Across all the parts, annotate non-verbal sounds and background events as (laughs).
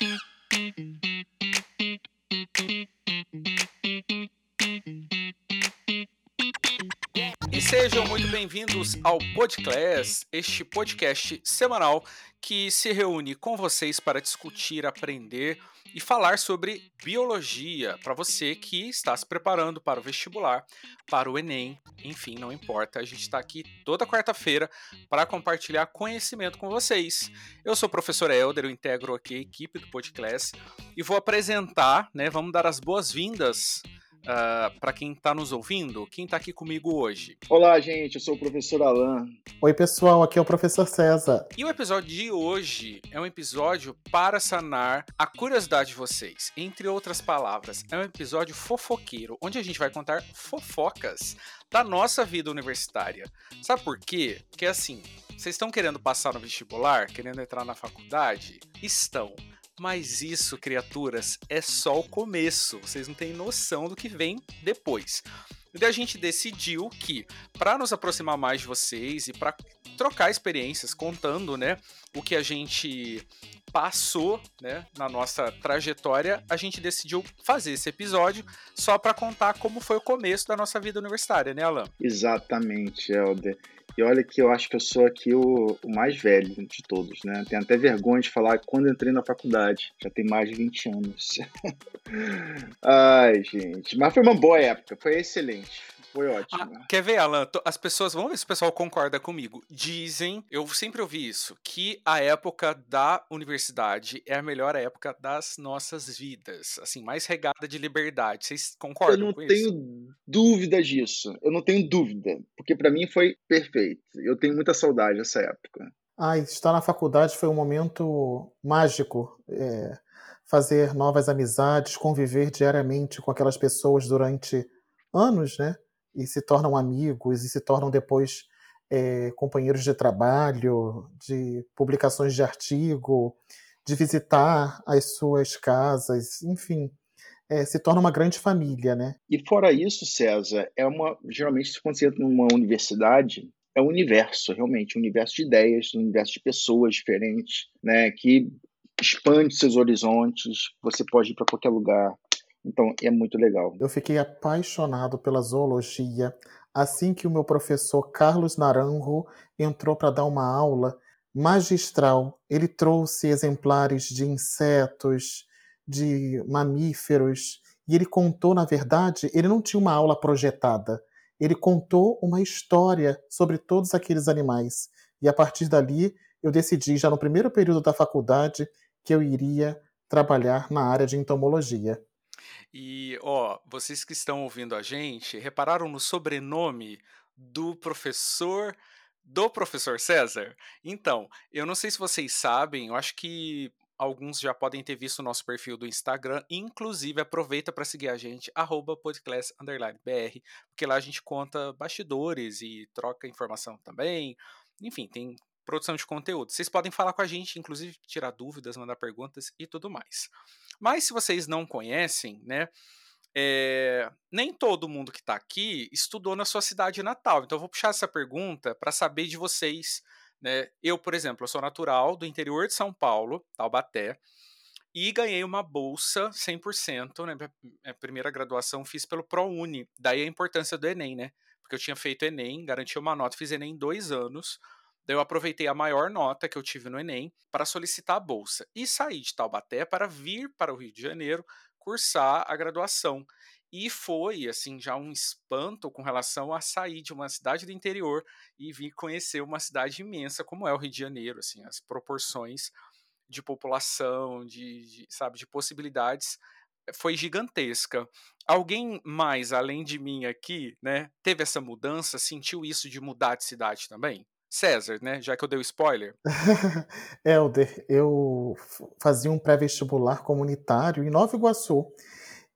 Thank you. Sejam muito bem-vindos ao Podclass, este podcast semanal que se reúne com vocês para discutir, aprender e falar sobre biologia para você que está se preparando para o vestibular, para o Enem, enfim, não importa. A gente está aqui toda quarta-feira para compartilhar conhecimento com vocês. Eu sou o professor Helder, eu integro aqui a equipe do Podclass e vou apresentar, né? Vamos dar as boas-vindas Uh, ah, para quem está nos ouvindo, quem está aqui comigo hoje? Olá, gente, eu sou o professor Alan. Oi, pessoal, aqui é o professor César. E o episódio de hoje é um episódio para sanar a curiosidade de vocês. Entre outras palavras, é um episódio fofoqueiro, onde a gente vai contar fofocas da nossa vida universitária. Sabe por quê? Porque assim, vocês estão querendo passar no vestibular, querendo entrar na faculdade? Estão. Mas isso, criaturas, é só o começo. Vocês não têm noção do que vem depois. E a gente decidiu que, para nos aproximar mais de vocês e para trocar experiências, contando, né, o que a gente passou, né, na nossa trajetória, a gente decidiu fazer esse episódio só para contar como foi o começo da nossa vida universitária, né, Alan? Exatamente, Helder. E olha que eu acho que eu sou aqui o, o, mais velho de todos, né? Tenho até vergonha de falar quando entrei na faculdade. Já tem mais de 20 anos. (laughs) Ai, gente. Mas foi uma boa época, foi excelente. Foi ótimo. Ah, quer ver, Alan? As pessoas, vamos ver se o pessoal concorda comigo. Dizem, eu sempre ouvi isso, que a época da universidade é a melhor época das nossas vidas. Assim, mais regada de liberdade. Vocês concordam com isso? Eu não tenho dúvida disso. Eu não tenho dúvida. Porque para mim foi perfeito. Eu tenho muita saudade dessa época. Ah, estar na faculdade foi um momento mágico. É, fazer novas amizades, conviver diariamente com aquelas pessoas durante anos, né? E se tornam amigos e se tornam depois é, companheiros de trabalho, de publicações de artigo, de visitar as suas casas, enfim, é, se torna uma grande família, né? E fora isso, César, é uma geralmente quando você entra numa universidade é um universo, realmente, um universo de ideias, um universo de pessoas diferentes, né? Que expande seus horizontes. Você pode ir para qualquer lugar, então é muito legal. Eu fiquei apaixonado pela zoologia assim que o meu professor Carlos Naranjo entrou para dar uma aula magistral. Ele trouxe exemplares de insetos, de mamíferos, e ele contou, na verdade, ele não tinha uma aula projetada. Ele contou uma história sobre todos aqueles animais. E a partir dali, eu decidi, já no primeiro período da faculdade, que eu iria trabalhar na área de entomologia. E, ó, vocês que estão ouvindo a gente, repararam no sobrenome do professor do professor César? Então, eu não sei se vocês sabem, eu acho que alguns já podem ter visto o nosso perfil do Instagram, inclusive aproveita para seguir a gente, podclass_br, porque lá a gente conta bastidores e troca informação também. Enfim, tem produção de conteúdo. Vocês podem falar com a gente, inclusive tirar dúvidas, mandar perguntas e tudo mais. Mas se vocês não conhecem, né? É, nem todo mundo que está aqui estudou na sua cidade natal. Então eu vou puxar essa pergunta para saber de vocês. Né? Eu, por exemplo, eu sou natural do interior de São Paulo, Taubaté, e ganhei uma bolsa 100%. Né? Minha primeira graduação fiz pelo ProUni. Daí a importância do Enem, né? Porque eu tinha feito Enem, garanti uma nota, fiz Enem em dois anos. Daí eu aproveitei a maior nota que eu tive no Enem para solicitar a bolsa e saí de Taubaté para vir para o Rio de Janeiro cursar a graduação. E foi, assim, já um espanto com relação a sair de uma cidade do interior e vir conhecer uma cidade imensa como é o Rio de Janeiro, assim, as proporções de população, de, de sabe, de possibilidades eh, foi gigantesca. Alguém mais, além de mim aqui, né, teve essa mudança, sentiu isso de mudar de cidade também? César, né? Já que eu dei o spoiler. (laughs) Helder, eu fazia um pré-vestibular comunitário em Nova Iguaçu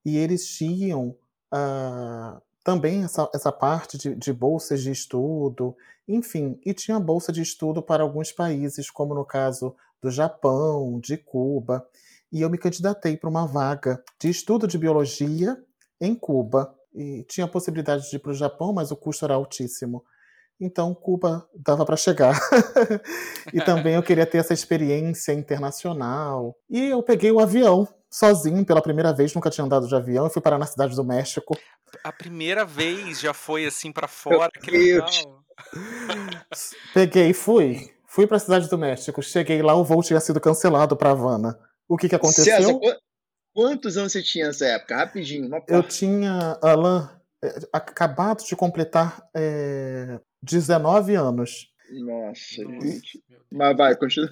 e eles tinham uh, também essa, essa parte de, de, bolsas de estudo, enfim, e tinha bolsa de estudo para alguns países, como no caso do Japão, de Cuba, e eu me candidatei para uma vaga de estudo de biologia em Cuba. E tinha a possibilidade de ir para o Japão, mas o custo era altíssimo. Então Cuba dava para chegar. (laughs) e também eu queria ter essa experiência internacional. E eu peguei o avião sozinho pela primeira vez, nunca tinha andado de avião, e fui parar na cidade do México. A primeira vez já foi assim para fora, que legal. (laughs) Peguei e fui. Fui para a cidade do México. Cheguei lá, o voo tinha sido cancelado para Havana. O que que aconteceu? César, quantos anos você tinha nessa época? Rapidinho, uma Eu tinha, Alan, é, acabado de completar é, 19 anos. Nossa, gente. Mas vai, continua.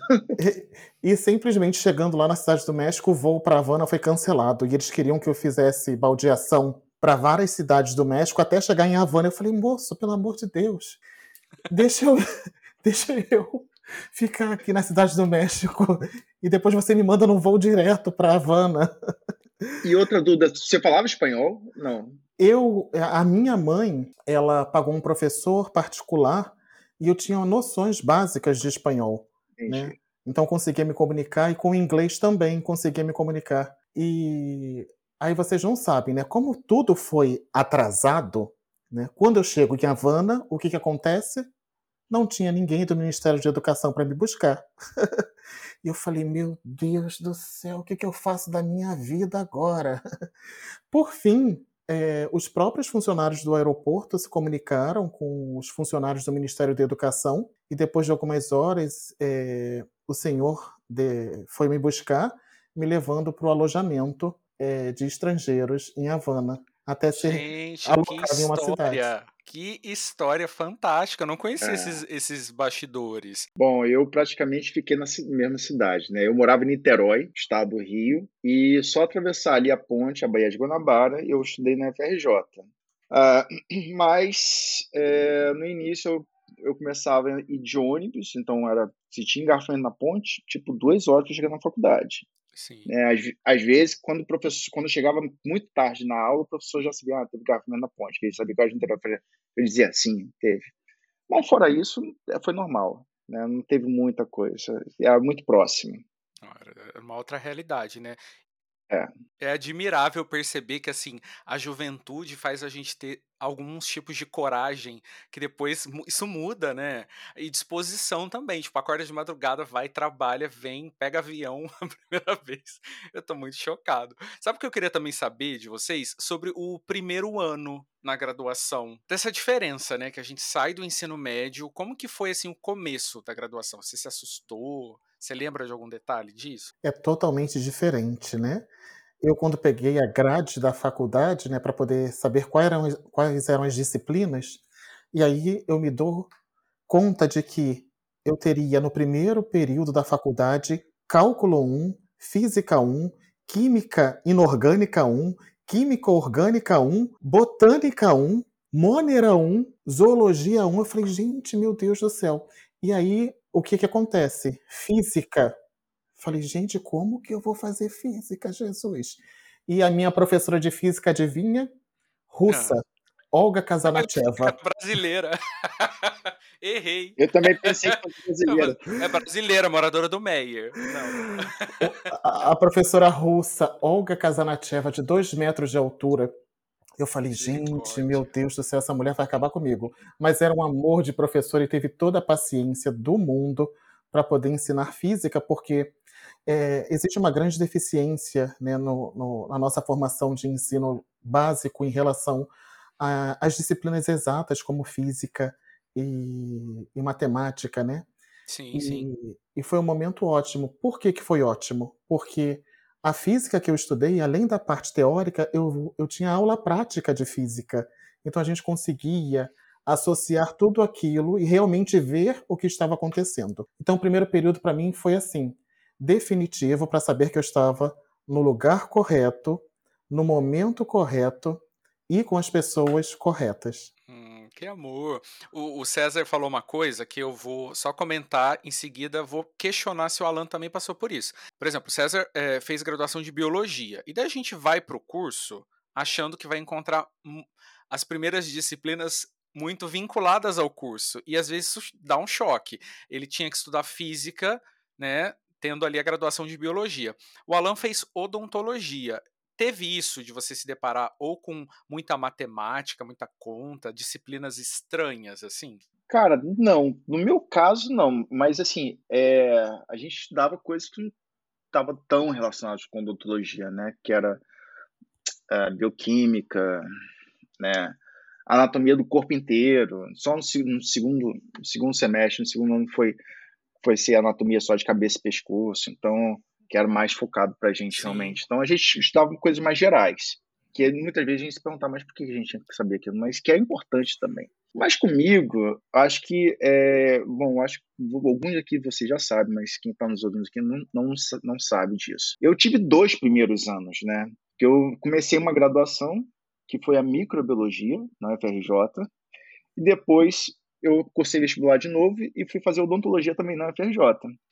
E, e, simplesmente chegando lá na cidade do México, o voo para Havana foi cancelado. E eles queriam que eu fizesse baldeação para várias cidades do México até chegar em Havana. Eu falei, moço, pelo amor de Deus, deixa eu, (laughs) deixa eu ficar aqui na cidade do México e depois você me manda num voo direto para Havana. E outra dúvida, você falava espanhol? Não. Eu, a minha mãe, ela pagou um professor particular e eu tinha noções básicas de espanhol, né? Então conseguia me comunicar e com inglês também conseguia me comunicar. E aí vocês não sabem, né? Como tudo foi atrasado, né? Quando eu chego em Havana, o que que acontece? Não tinha ninguém do Ministério de Educação para me buscar. (laughs) e eu falei, meu Deus do céu, o que, que eu faço da minha vida agora? (laughs) Por fim, é, os próprios funcionários do aeroporto se comunicaram com os funcionários do Ministério da Educação e depois de algumas horas é, o senhor de, foi me buscar, me levando para o alojamento é, de estrangeiros em Havana até ser Gente, alocado em uma cidade. Que história fantástica! Eu não conhecia é. esses, esses bastidores. Bom, eu praticamente fiquei na mesma cidade, né? Eu morava em Niterói, estado do Rio, e só atravessar ali a ponte, a Baía de Guanabara, eu estudei na FRJ. Uh, ah, (clears throat) mas é, no início eu, eu começava a ir de ônibus, então era se tinha engarrafamento na ponte, tipo duas horas para chegar na faculdade. Sim. É, às, às, vezes, quando o professor, quando chegava muito tarde na aula, o professor já sabia, ah, teve garrafamento na ponte, ele sabia que a gente Eu dizia, sim, teve. Mas fora isso, é, foi normal, né? não teve muita coisa, era muito próximo. Era uma outra realidade, né? É. é admirável perceber que assim a juventude faz a gente ter alguns tipos de coragem que depois isso muda, né? E disposição também. Tipo, acorda de madrugada, vai, trabalha, vem, pega avião (laughs) a primeira vez. Eu tô muito chocado. Sabe o que eu queria também saber de vocês? Sobre o primeiro ano na graduação. Dessa diferença, né? Que a gente sai do ensino médio. Como que foi, assim, o começo da graduação? Você se assustou? Você lembra de algum detalhe disso? É totalmente diferente, né? Eu, quando peguei a grade da faculdade, né, para poder saber quais eram, quais eram as disciplinas, e aí eu me dou conta de que eu teria no primeiro período da faculdade Cálculo 1, Física 1, Química Inorgânica 1, Química Orgânica 1, Botânica 1, Mônera 1, Zoologia 1. Eu falei, gente, meu Deus do céu. E aí o que que acontece? Física. Falei, gente, como que eu vou fazer física, Jesus? E a minha professora de física, adivinha? Russa. Ah. Olga Kazanacheva. (laughs) Brasileira. (laughs) Errei. Eu também pensei que fosse (laughs) brasileira. É brasileira, moradora do Meyer. A, a, professora russa, Olga Kazanacheva, de dois metros de altura, eu falei, gente, meu Deus do céu, essa mulher vai acabar comigo. Mas era um amor de professor e teve toda a paciência do mundo para poder ensinar física, porque é, existe uma grande deficiência né, no, no, na nossa formação de ensino básico em relação às disciplinas exatas, como física e, e matemática, né? Sim, e, sim. E foi um momento ótimo. Por que, que foi ótimo? Porque a física que eu estudei, além da parte teórica, eu, eu tinha aula prática de física. Então a gente conseguia associar tudo aquilo e realmente ver o que estava acontecendo. Então o primeiro período para mim foi assim, definitivo para saber que eu estava no lugar correto, no momento correto e com as pessoas corretas. Hum, que amor. O, o, César falou uma coisa que eu vou só comentar, em seguida vou questionar se o Alan também passou por isso. Por exemplo, o César é, fez graduação de biologia, e daí a gente vai para o curso achando que vai encontrar as primeiras disciplinas muito vinculadas ao curso, e às vezes isso dá um choque. Ele tinha que estudar física, né, tendo ali a graduação de biologia. O Alan fez odontologia teve isso de você se deparar ou com muita matemática, muita conta, disciplinas estranhas, assim? Cara, não. No meu caso, não. Mas, assim, é, a gente estudava coisas que não estavam tão relacionadas com odontologia, né? Que era é, bioquímica, né? Anatomia do corpo inteiro. Só no, segundo, no segundo semestre, no segundo ano, foi, foi ser anatomia só de cabeça e pescoço. Então, que era mais focado para a gente Sim. realmente. Então, a gente estudava coisas mais gerais. Que muitas vezes a gente se perguntava, mas por que a gente tinha que saber aquilo? Mas que é importante também. Mas comigo, acho que, é, bom, acho que alguns aqui você já sabe, mas quem está nos ouvindo aqui não, não, não sabe disso. Eu tive dois primeiros anos, né? Que eu comecei uma graduação, que foi a microbiologia, na UFRJ, e depois eu cursei vestibular de novo e fui fazer odontologia também na UFRJ.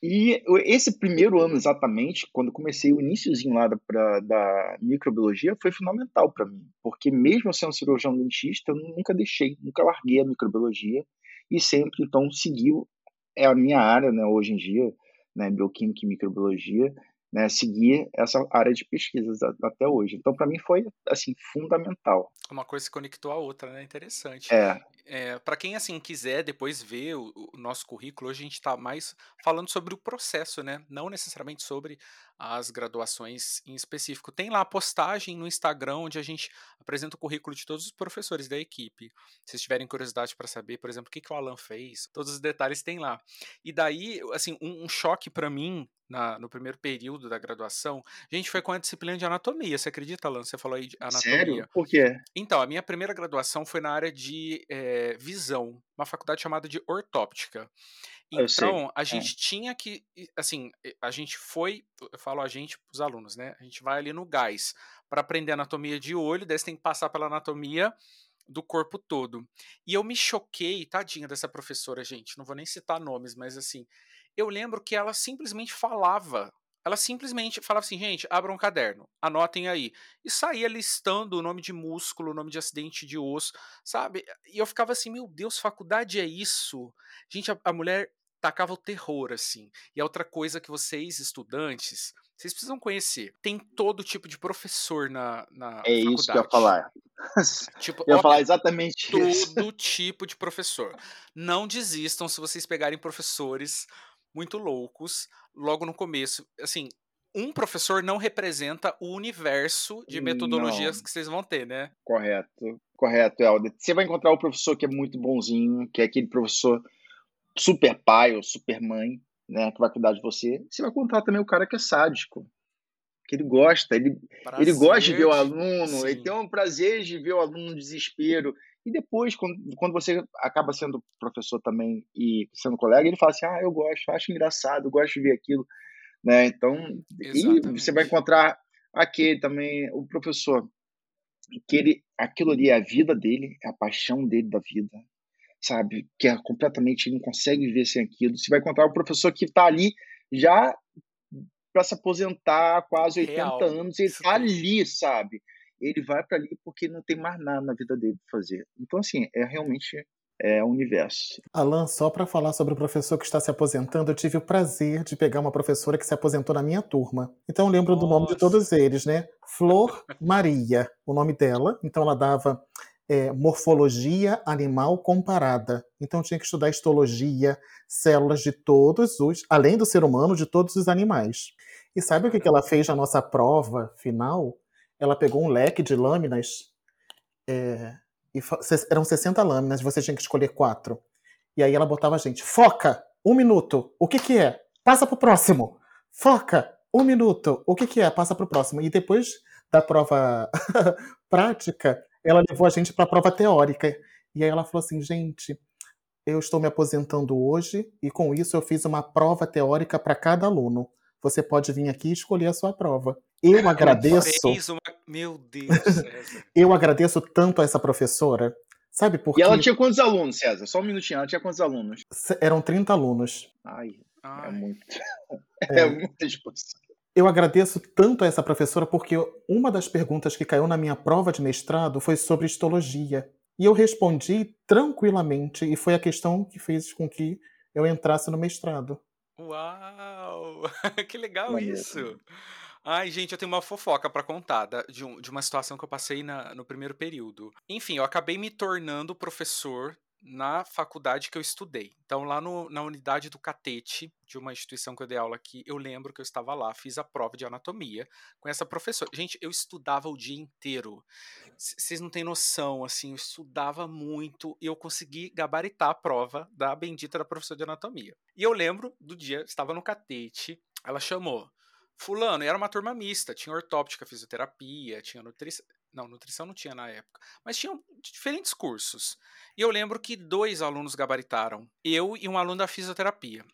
E esse primeiro ano exatamente, quando comecei o iníciozinho lá da, pra, da microbiologia, foi fundamental para mim, porque mesmo sendo cirurgião dentista, eu nunca deixei, nunca larguei a microbiologia e sempre então seguiu é a minha área, né, hoje em dia, né, bioquímica e microbiologia, né, seguir essa área de pesquisas até hoje. Então, para mim, foi assim fundamental. Uma coisa se conectou à outra, né? Interessante. É. é para quem assim quiser depois ver o, o nosso currículo, hoje a gente está mais falando sobre o processo, né? Não necessariamente sobre as graduações em específico. Tem lá a postagem no Instagram onde a gente apresenta o currículo de todos os professores da equipe. Se vocês tiverem curiosidade para saber, por exemplo, o que, que o Alan fez, todos os detalhes tem lá. E daí, assim, um, um choque para mim na, no primeiro período da graduação, gente, foi com a disciplina de anatomia. Você acredita, Alan? Você falou aí de anatomia. Sério? Por quê? Então, a minha primeira graduação foi na área de é, visão, uma faculdade chamada de ortóptica. Então, a é. gente é. tinha que, assim, a gente foi, eu falo a gente os alunos, né? A gente vai ali no gás para aprender anatomia de olho, daí você tem que passar pela anatomia do corpo todo. E eu me choquei, tadinha dessa professora, gente, não vou nem citar nomes, mas assim, eu lembro que ela simplesmente falava. Ela simplesmente falava assim, gente, abram um caderno, anotem aí. E saía listando o nome de músculo, o nome de acidente de osso, sabe? E eu ficava assim, meu Deus, faculdade é isso? Gente, a, a mulher tacava o terror, assim. E a outra coisa que vocês, estudantes, vocês precisam conhecer. Tem todo tipo de professor na, na é faculdade. isso que eu ia falar. (laughs) Tipo, eu ia falar exatamente todo isso. Todo tipo de professor. Não desistam se vocês pegarem professores muito loucos logo no começo. Assim, um professor não representa o universo de metodologias não. que vocês vão ter, né? Correto, correto, Helder. Você vai encontrar o professor que é muito bonzinho, que é aquele professor super pai ou super mãe, né, que vai cuidar de você. Você vai encontrar também o cara que é sádico, que ele gosta, ele, ele gosta de ver o aluno, sim. ele tem um prazer de ver o aluno no desespero. E depois, quando, quando você acaba sendo professor também e sendo colega, ele fala assim: ah, eu gosto, acho engraçado, eu gosto de ver aquilo. Né? Então, e você vai encontrar aquele também, o professor, que ele, aquilo ali é a vida dele, é a paixão dele da vida, sabe? Que é completamente, não consegue viver sem aquilo. Você vai encontrar o professor que está ali já para se aposentar há quase 80 Real. anos, ele está ali, sabe? ele vai para ali porque não tem mais nada na vida dele para fazer. Então, assim, é realmente é, o universo. Alan, só para falar sobre o professor que está se aposentando, eu tive o prazer de pegar uma professora que se aposentou na minha turma. Então eu lembro Nossa. do nome de todos eles, né? Flor Maria, o nome dela. Então ela dava é, morfologia animal comparada. Então tinha que estudar histologia, células de todos os, além do ser humano, de todos os animais. E sabe o que, que ela fez na nossa prova final? ela pegou um leque de lâminas, é, e eram 60 lâminas, você tinha que escolher quatro. E aí ela botava a gente, foca, um minuto, o que que é? Passa pro próximo. Foca, um minuto, o que que é? Passa pro próximo. E depois da prova (laughs) prática, ela levou a gente para a prova teórica. E aí ela falou assim, gente, eu estou me aposentando hoje e com isso eu fiz uma prova teórica para cada aluno. Você pode vir aqui e escolher a sua prova. Eu agradeço. Uma... Meu Deus, (laughs) eu agradeço tanto a essa professora. Sabe por quê? E ela tinha quantos alunos, César? Só um minutinho, ela tinha quantos alunos? Eram 30 alunos. Ai, é Ai. é muito. (laughs) É, é muita exposição. Eu agradeço tanto a essa professora porque uma das perguntas que caiu na minha prova de mestrado foi sobre histologia. E eu respondi tranquilamente, e foi a questão que fez com que eu entrasse no mestrado. Uau! (laughs) que legal isso! Ai, gente, eu tenho uma fofoca para contar da, de, um, de, uma situação que eu passei na, no primeiro período. Enfim, eu acabei me tornando professor na faculdade que eu estudei. Então, lá no, na unidade do Catete, de uma instituição que eu dei aula aqui, eu lembro que eu estava lá, fiz a prova de anatomia com essa professora. Gente, eu estudava o dia inteiro. Vocês não têm noção, assim, eu estudava muito e eu consegui gabaritar a prova da bendita da professora de anatomia. E eu lembro do dia, estava no Catete, ela chamou. Fulano, era uma turma mista, tinha ortóptica, fisioterapia, tinha nutrição. Não, nutrição não tinha na época. Mas tinham diferentes cursos. E eu lembro que dois alunos gabaritaram. Eu e um aluno da fisioterapia.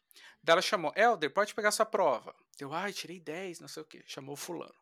Daí ela chamou, Helder, pode pegar sua prova. Eu, ai, tirei 10, não sei o quê. Chamou o fulano.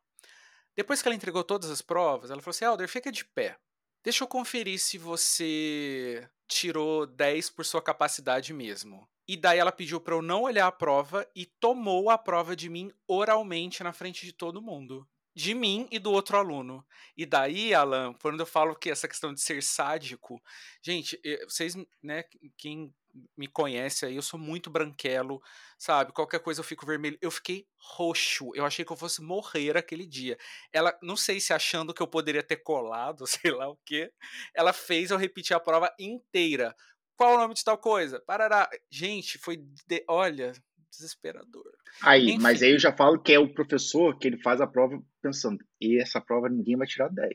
Depois que ela entregou todas as provas, ela falou assim, Helder, fica de pé. Deixa eu conferir se você tirou 10 por sua capacidade mesmo. E daí ela pediu para eu não olhar a prova e tomou a prova de mim oralmente na frente de todo mundo de mim e do outro aluno. E daí, Alan, quando eu falo que essa questão de ser sádico, gente, vocês, né, quem me conhece aí, eu sou muito branquelo, sabe? Qualquer coisa eu fico vermelho. Eu fiquei roxo. Eu achei que eu fosse morrer aquele dia. Ela, não sei se achando que eu poderia ter colado, (laughs) sei lá o quê, ela fez eu repetir a prova inteira. Qual o nome de tal coisa? Parará. Gente, foi. De... Olha, desesperador. Aí, Enfim. mas aí eu já falo que é o professor que ele faz a prova pensando, e essa prova ninguém vai tirar 10,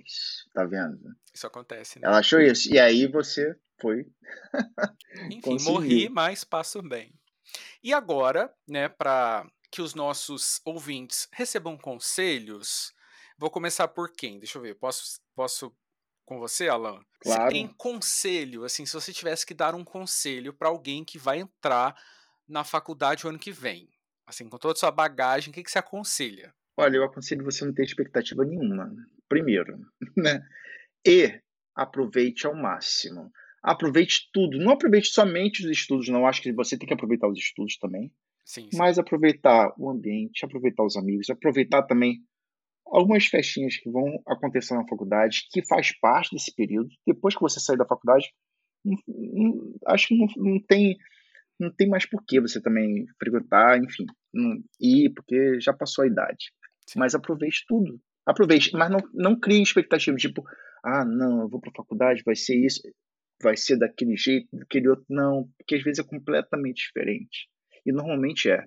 tá vendo? Isso acontece, né? Ela achou isso, e aí você foi. (laughs) Enfim, morri, mas passo bem. E agora, né, para que os nossos ouvintes recebam conselhos, vou começar por quem? Deixa eu ver, posso, posso com você, Alan? Claro. Você tem conselho, assim, se você tivesse que dar um conselho para alguém que vai entrar na faculdade o ano que vem? Assim, com toda a sua bagagem, o que, que você aconselha? Olha, eu aconselho você não ter expectativa nenhuma, primeiro, (laughs) né? E aproveite ao máximo. Aproveite tudo. Não aproveite somente os estudos, não. Acho que você tem que aproveitar os estudos também. Sim, sim. Mas aproveitar o ambiente, aproveitar os amigos, aproveitar também algumas festinhas que vão acontecer na faculdade, que faz parte desse período. Depois que você sair da faculdade, não, não, acho que não, não tem não tem mais por que você também frequentar, enfim, não, ir, porque já passou a idade. Sim. Mas aproveite tudo. Aproveite, mas não, não crie expectativas, tipo, ah, não, eu vou para a faculdade, vai ser isso, vai ser daquele jeito, daquele outro. Não, porque às vezes é completamente diferente. E normalmente é.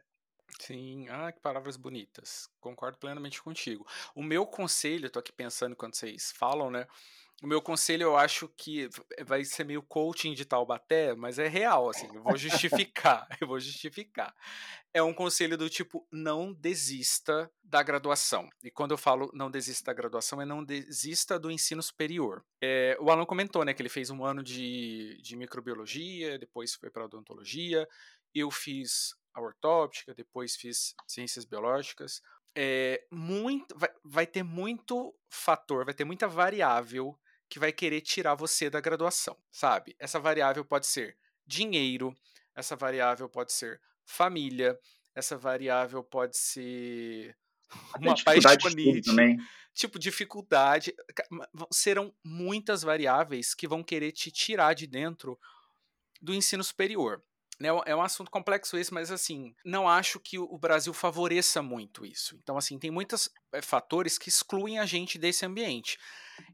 Sim, ah, que palavras bonitas. Concordo plenamente contigo. O meu conselho, tô aqui pensando quando vocês falam, né? o meu conselho eu acho que vai ser meio coaching de Taubaté, mas é real, assim, eu vou justificar, (laughs) eu vou justificar. É um conselho do tipo, não desista da graduação. E quando eu falo não desista da graduação, é não desista do ensino superior. É, o Alan comentou, né, que ele fez um ano de, de microbiologia, depois foi para odontologia, eu fiz a ortóptica, depois fiz ciências biológicas. É, muito, vai, vai ter muito fator, vai ter muita variável que vai querer tirar você da graduação, sabe? Essa variável pode ser dinheiro, essa variável pode ser família, essa variável pode ser (laughs) uma paixão também. Tipo, dificuldade. Serão muitas variáveis que vão querer te tirar de dentro do ensino superior. Né? É um assunto complexo esse, mas assim, não acho que o Brasil favoreça muito isso. Então, assim, tem muitos é, fatores que excluem a gente desse ambiente.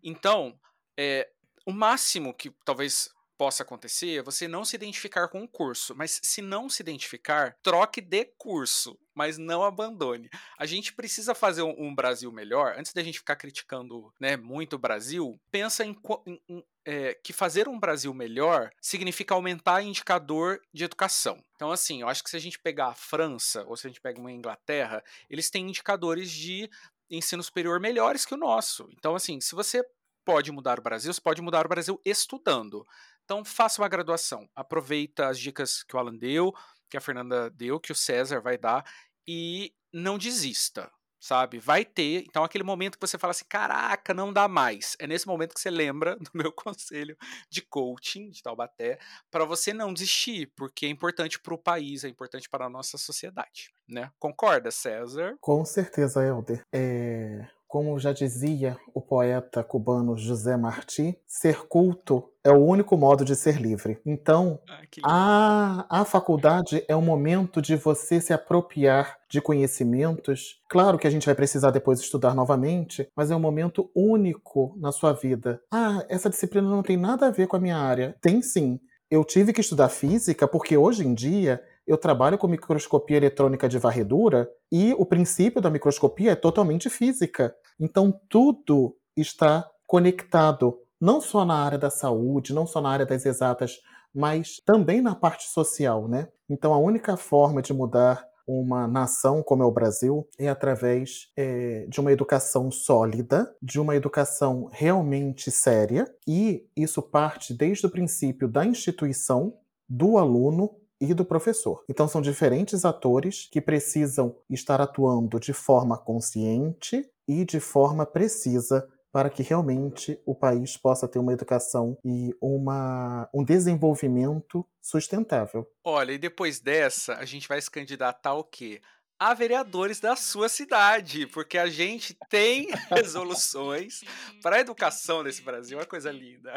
Então, é, o máximo que talvez possa acontecer é você não se identificar com o curso, mas se não se identificar, troque de curso, mas não abandone. A gente precisa fazer um, um Brasil melhor. Antes da gente ficar criticando né, muito o Brasil, pensa em, em, em é, que fazer um Brasil melhor significa aumentar indicador de educação. Então, assim, eu acho que se a gente pegar a França ou se a gente pega uma Inglaterra, eles têm indicadores de ensino superior melhores que o nosso. Então, assim, se você pode mudar o Brasil, você pode mudar o Brasil estudando. Então, faça uma graduação. Aproveita as dicas que o Alan deu, que a Fernanda deu, que o César vai dar, e não desista, sabe? Vai ter. Então, aquele momento que você fala assim: caraca, não dá mais. É nesse momento que você lembra (laughs) do meu conselho de coaching de Taubaté, para você não desistir, porque é importante para o país, é importante para a nossa sociedade, né? Concorda, César? Com certeza, Helder. É como já dizia o poeta cubano José Martí, ser culto é o único modo de ser livre. Então, ah, a, a faculdade é o momento de você se apropriar de conhecimentos. Claro que a gente vai precisar depois estudar novamente, mas é um momento único na sua vida. Ah, essa disciplina não tem nada a ver com a minha área. Tem sim eu tive que estudar física porque hoje em dia eu trabalho com microscopia eletrônica de varredura e o princípio da microscopia é totalmente física. Então tudo está conectado, não só na área da saúde, não só na área das exatas, mas também na parte social, né? Então a única forma de mudar uma nação como é o Brasil é através é, de uma educação sólida, de uma educação realmente séria, e isso parte desde o princípio da instituição, do aluno e do professor. Então são diferentes atores que precisam estar atuando de forma consciente e de forma precisa para que realmente o país possa ter uma educação e uma, um desenvolvimento sustentável. Olha, e depois dessa, a gente vai se candidatar ao quê? A vereadores da sua cidade, porque a gente tem (laughs) resoluções para a educação nesse Brasil, é uma coisa linda.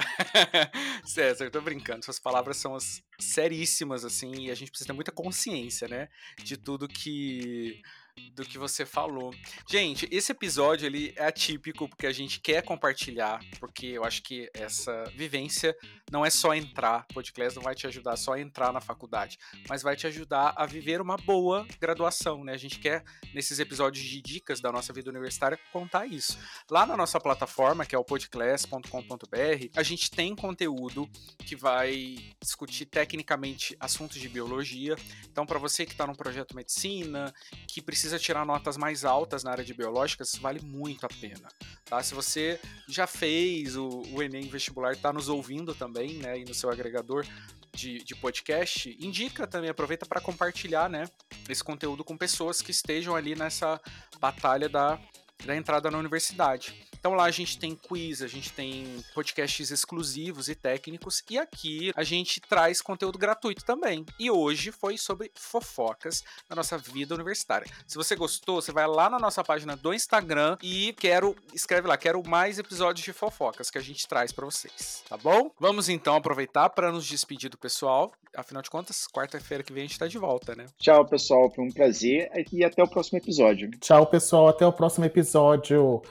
(laughs) César, eu tô brincando, suas palavras são seríssimas, assim, e a gente precisa ter muita consciência, né, de tudo que do que você falou. Gente, esse episódio ele é atípico porque a gente quer compartilhar, porque eu acho que essa vivência não é só entrar, podcast não vai te ajudar só a entrar na faculdade, mas vai te ajudar a viver uma boa graduação, né? A gente quer nesses episódios de dicas da nossa vida universitária contar isso. Lá na nossa plataforma, que é o podclass.com.br, a gente tem conteúdo que vai discutir tecnicamente assuntos de biologia. Então, para você que está num projeto medicina, que precisa precisa tirar notas mais altas na área de biológicas, vale muito a pena. Tá? Se você já fez o, o Enem vestibular, está nos ouvindo também, né, e no seu agregador de, de podcast, indica também, aproveita para compartilhar, né, esse conteúdo com pessoas que estejam ali nessa batalha da, da entrada na universidade. Então lá a gente tem quiz, a gente tem podcasts exclusivos e técnicos e aqui a gente traz conteúdo gratuito também. E hoje foi sobre fofocas na nossa vida universitária. Se você gostou, você vai lá na nossa página do Instagram e quero escreve lá, quero mais episódios de fofocas que a gente traz para vocês, tá bom? Vamos então aproveitar para nos despedir do pessoal. Afinal de contas, quarta-feira que vem a gente tá de volta, né? Tchau, pessoal, foi um prazer e até o próximo episódio. Tchau, pessoal, até o próximo episódio.